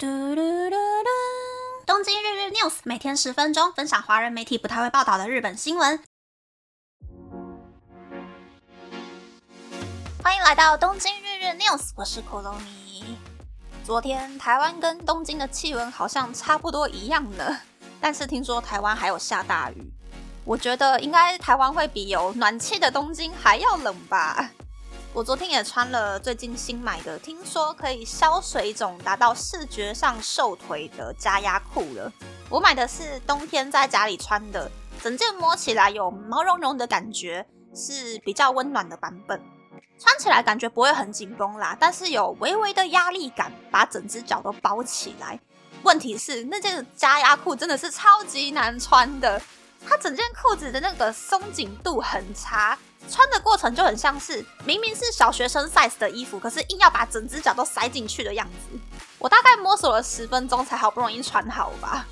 嘟嘟嘟嘟！东京日日 news 每天十分钟，分享华人媒体不太会报道的日本新闻。欢迎来到东京日日 news，我是可龙尼。昨天台湾跟东京的气温好像差不多一样呢，但是听说台湾还有下大雨。我觉得应该台湾会比有暖气的东京还要冷吧。我昨天也穿了最近新买的，听说可以消水肿、达到视觉上瘦腿的加压裤了。我买的是冬天在家里穿的，整件摸起来有毛茸茸的感觉，是比较温暖的版本。穿起来感觉不会很紧绷啦，但是有微微的压力感，把整只脚都包起来。问题是那件加压裤真的是超级难穿的，它整件裤子的那个松紧度很差。穿的过程就很像是明明是小学生 size 的衣服，可是硬要把整只脚都塞进去的样子。我大概摸索了十分钟才好不容易穿好吧。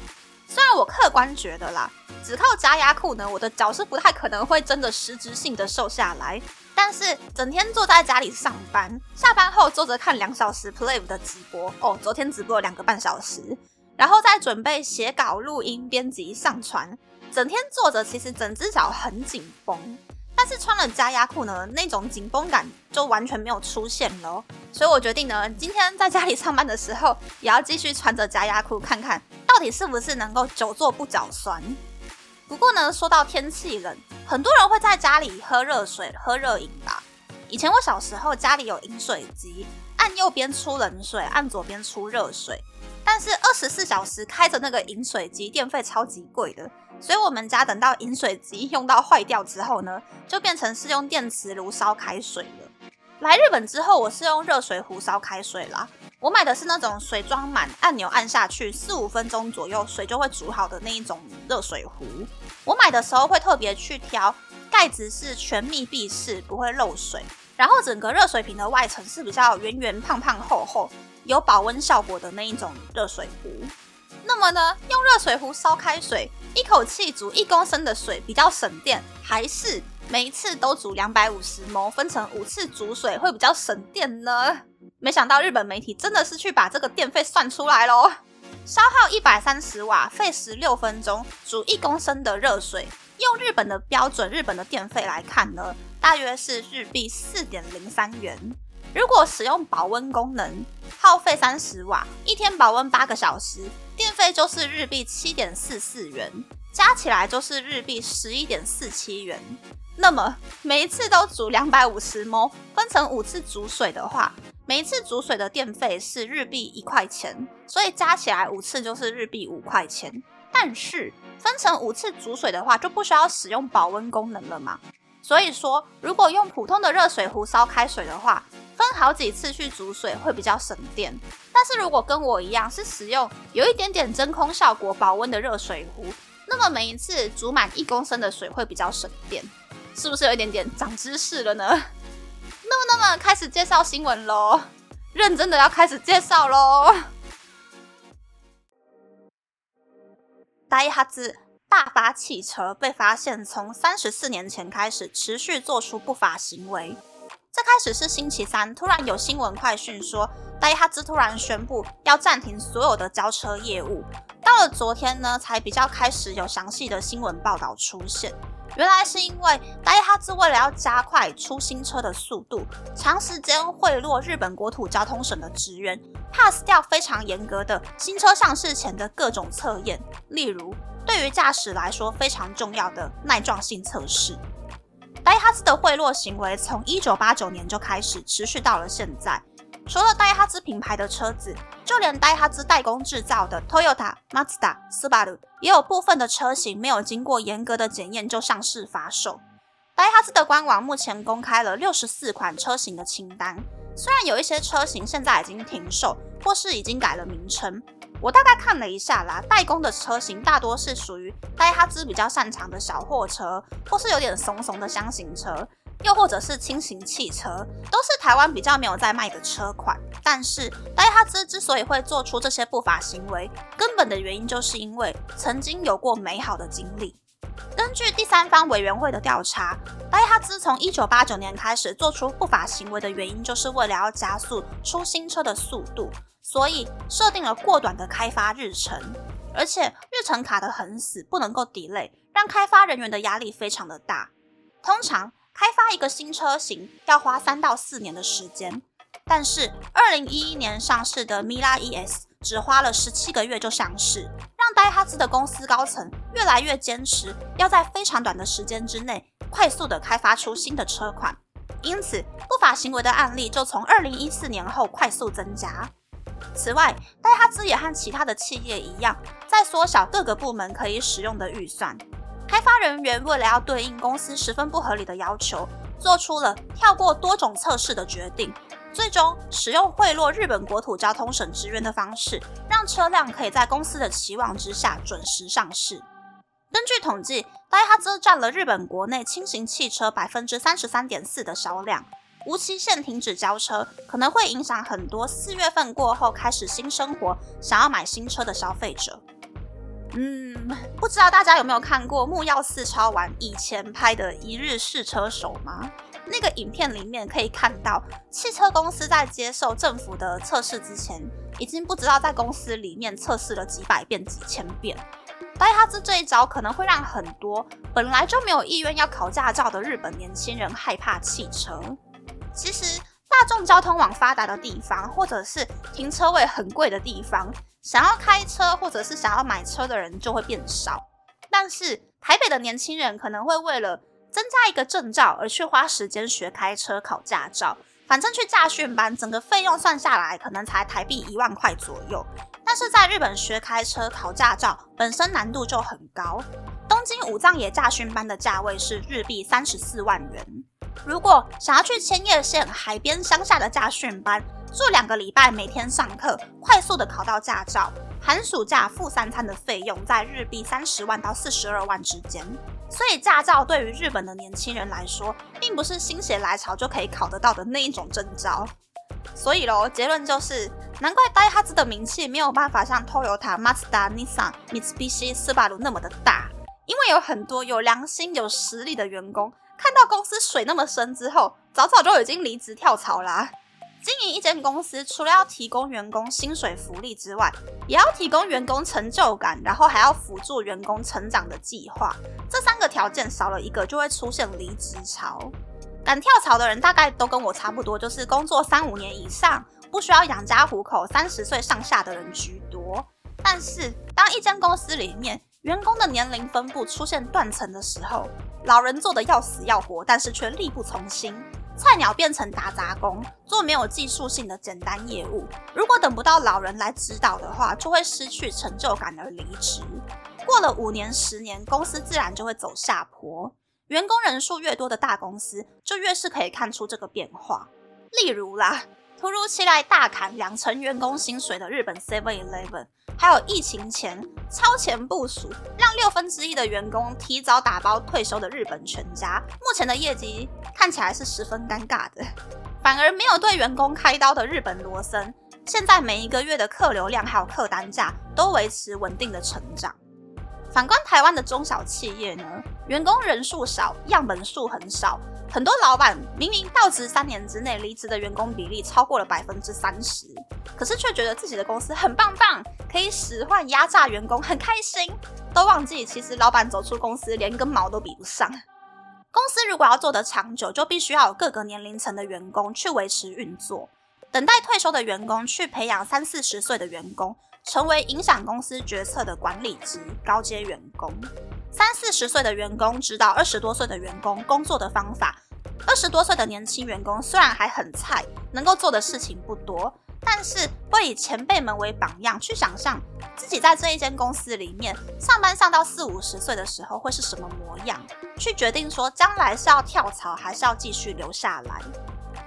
虽然我客观觉得啦，只靠加压裤呢，我的脚是不太可能会真的实质性的瘦下来。但是整天坐在家里上班，下班后坐着看两小时 Play 的直播哦，昨天直播了两个半小时，然后再准备写稿、录音、编辑、上传，整天坐着，其实整只脚很紧绷。是穿了加压裤呢，那种紧绷感就完全没有出现了。所以我决定呢，今天在家里上班的时候，也要继续穿着加压裤，看看到底是不是能够久坐不脚酸。不过呢，说到天气冷，很多人会在家里喝热水、喝热饮吧。以前我小时候家里有饮水机，按右边出冷水，按左边出热水。但是二十四小时开着那个饮水机，电费超级贵的。所以我们家等到饮水机用到坏掉之后呢，就变成是用电磁炉烧开水了。来日本之后，我是用热水壶烧开水啦。我买的是那种水装满，按钮按下去，四五分钟左右水就会煮好的那一种热水壶。我买的时候会特别去挑盖子是全密闭式，不会漏水，然后整个热水瓶的外层是比较圆圆胖胖厚厚，有保温效果的那一种热水壶。那么呢，用热水壶烧开水，一口气煮一公升的水比较省电，还是每一次都煮两百五十毫分成五次煮水会比较省电呢？没想到日本媒体真的是去把这个电费算出来喽！消耗一百三十瓦，费时六分钟，煮一公升的热水，用日本的标准日本的电费来看呢，大约是日币四点零三元。如果使用保温功能，耗费三十瓦，一天保温八个小时，电费就是日币七点四四元，加起来就是日币十一点四七元。那么每一次都煮两百五十毫分成五次煮水的话，每一次煮水的电费是日币一块钱，所以加起来五次就是日币五块钱。但是分成五次煮水的话，就不需要使用保温功能了嘛？所以说，如果用普通的热水壶烧开水的话，好几次去煮水会比较省电，但是如果跟我一样是使用有一点点真空效果保温的热水壶，那么每一次煮满一公升的水会比较省电，是不是有一点点长知识了呢？那么，那么开始介绍新闻喽，认真的要开始介绍喽。大哈兹大发汽车被发现从三十四年前开始持续做出不法行为。最开始是星期三，突然有新闻快讯说，戴哈兹突然宣布要暂停所有的交车业务。到了昨天呢，才比较开始有详细的新闻报道出现。原来是因为戴哈兹为了要加快出新车的速度，长时间贿赂日本国土交通省的职员，pass 掉非常严格的新车上市前的各种测验，例如对于驾驶来说非常重要的耐撞性测试。戴哈兹的贿赂行为从一九八九年就开始，持续到了现在。除了戴哈兹品牌的车子，就连戴哈兹代工制造的 Toyota、Mazda、Subaru 也有部分的车型没有经过严格的检验就上市发售。戴哈兹的官网目前公开了六十四款车型的清单，虽然有一些车型现在已经停售，或是已经改了名称。我大概看了一下啦，代工的车型大多是属于戴哈兹比较擅长的小货车，或是有点怂怂的箱型车，又或者是轻型汽车，都是台湾比较没有在卖的车款。但是戴哈兹之所以会做出这些不法行为，根本的原因就是因为曾经有过美好的经历。根据第三方委员会的调查，戴哈兹从一九八九年开始做出不法行为的原因，就是为了要加速出新车的速度，所以设定了过短的开发日程，而且日程卡得很死，不能够 delay，让开发人员的压力非常的大。通常开发一个新车型要花三到四年的时间，但是二零一一年上市的米拉 ES 只花了十七个月就上市。让戴哈兹的公司高层越来越坚持，要在非常短的时间之内快速的开发出新的车款，因此不法行为的案例就从二零一四年后快速增加。此外，戴哈兹也和其他的企业一样，在缩小各个部门可以使用的预算。开发人员为了要对应公司十分不合理的要求，做出了跳过多种测试的决定。最终使用贿赂日本国土交通省职员的方式，让车辆可以在公司的期望之下准时上市。根据统计，戴哈兹占了日本国内轻型汽车百分之三十三点四的销量。无期限停止交车，可能会影响很多四月份过后开始新生活、想要买新车的消费者。嗯，不知道大家有没有看过木曜四超玩以前拍的《一日试车手》吗？那个影片里面可以看到，汽车公司在接受政府的测试之前，已经不知道在公司里面测试了几百遍、几千遍。戴哈兹这一招可能会让很多本来就没有意愿要考驾照的日本年轻人害怕汽车。其实，大众交通网发达的地方，或者是停车位很贵的地方，想要开车或者是想要买车的人就会变少。但是，台北的年轻人可能会为了增加一个证照而去花时间学开车考驾照，反正去驾训班，整个费用算下来可能才台币一万块左右。但是在日本学开车考驾照本身难度就很高，东京武藏野驾训班的价位是日币三十四万元。如果想要去千叶县海边乡下的驾训班住两个礼拜，每天上课，快速的考到驾照，寒暑假付三餐的费用在日币三十万到四十二万之间。所以驾照对于日本的年轻人来说，并不是心血来潮就可以考得到的那一种证照。所以喽，结论就是，难怪戴哈兹的名气没有办法像 Toyota、Mazda、Nissan、Mitsubishi、斯巴鲁那么的大，因为有很多有良心、有实力的员工，看到公司水那么深之后，早早就已经离职跳槽啦。经营一间公司，除了要提供员工薪水福利之外，也要提供员工成就感，然后还要辅助员工成长的计划。这三个条件少了一个，就会出现离职潮。敢跳槽的人大概都跟我差不多，就是工作三五年以上，不需要养家糊口，三十岁上下的人居多。但是，当一间公司里面员工的年龄分布出现断层的时候，老人做的要死要活，但是却力不从心。菜鸟变成打杂工，做没有技术性的简单业务。如果等不到老人来指导的话，就会失去成就感而离职。过了五年、十年，公司自然就会走下坡。员工人数越多的大公司，就越是可以看出这个变化。例如啦。突如其来大砍两成员工薪水的日本 Seven Eleven，还有疫情前超前部署让六分之一的员工提早打包退休的日本全家，目前的业绩看起来是十分尴尬的。反而没有对员工开刀的日本罗森，现在每一个月的客流量还有客单价都维持稳定的成长。反观台湾的中小企业呢，员工人数少，样本数很少，很多老板明明到职三年之内离职的员工比例超过了百分之三十，可是却觉得自己的公司很棒棒，可以使唤压榨员工，很开心，都忘记其实老板走出公司连根毛都比不上。公司如果要做得长久，就必须要有各个年龄层的员工去维持运作，等待退休的员工去培养三四十岁的员工。成为影响公司决策的管理职高阶员工，三四十岁的员工指导二十多岁的员工工作的方法。二十多岁的年轻员工虽然还很菜，能够做的事情不多，但是会以前辈们为榜样，去想象自己在这一间公司里面上班上到四五十岁的时候会是什么模样，去决定说将来是要跳槽还是要继续留下来。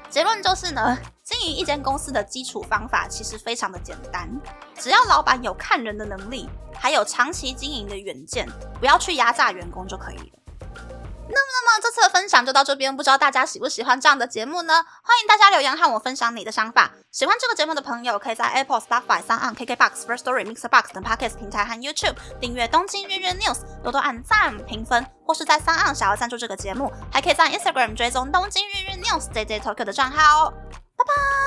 结论就是呢，经营一间公司的基础方法其实非常的简单，只要老板有看人的能力，还有长期经营的远见，不要去压榨员工就可以了。那么，那么这次的分享就到这边，不知道大家喜不喜欢这样的节目呢？欢迎大家留言和我分享你的想法。喜欢这个节目的朋友，可以在 Apple、Spotify、s o n KKBox、First Story、Mixer Box 等 Podcast 平台和 YouTube 订阅《东京日日 News》，多多按赞、评分，或是在 s o n 想要赞助这个节目，还可以在 Instagram 追踪《东京日日 News》JJ Tokyo 的账号哦。拜拜。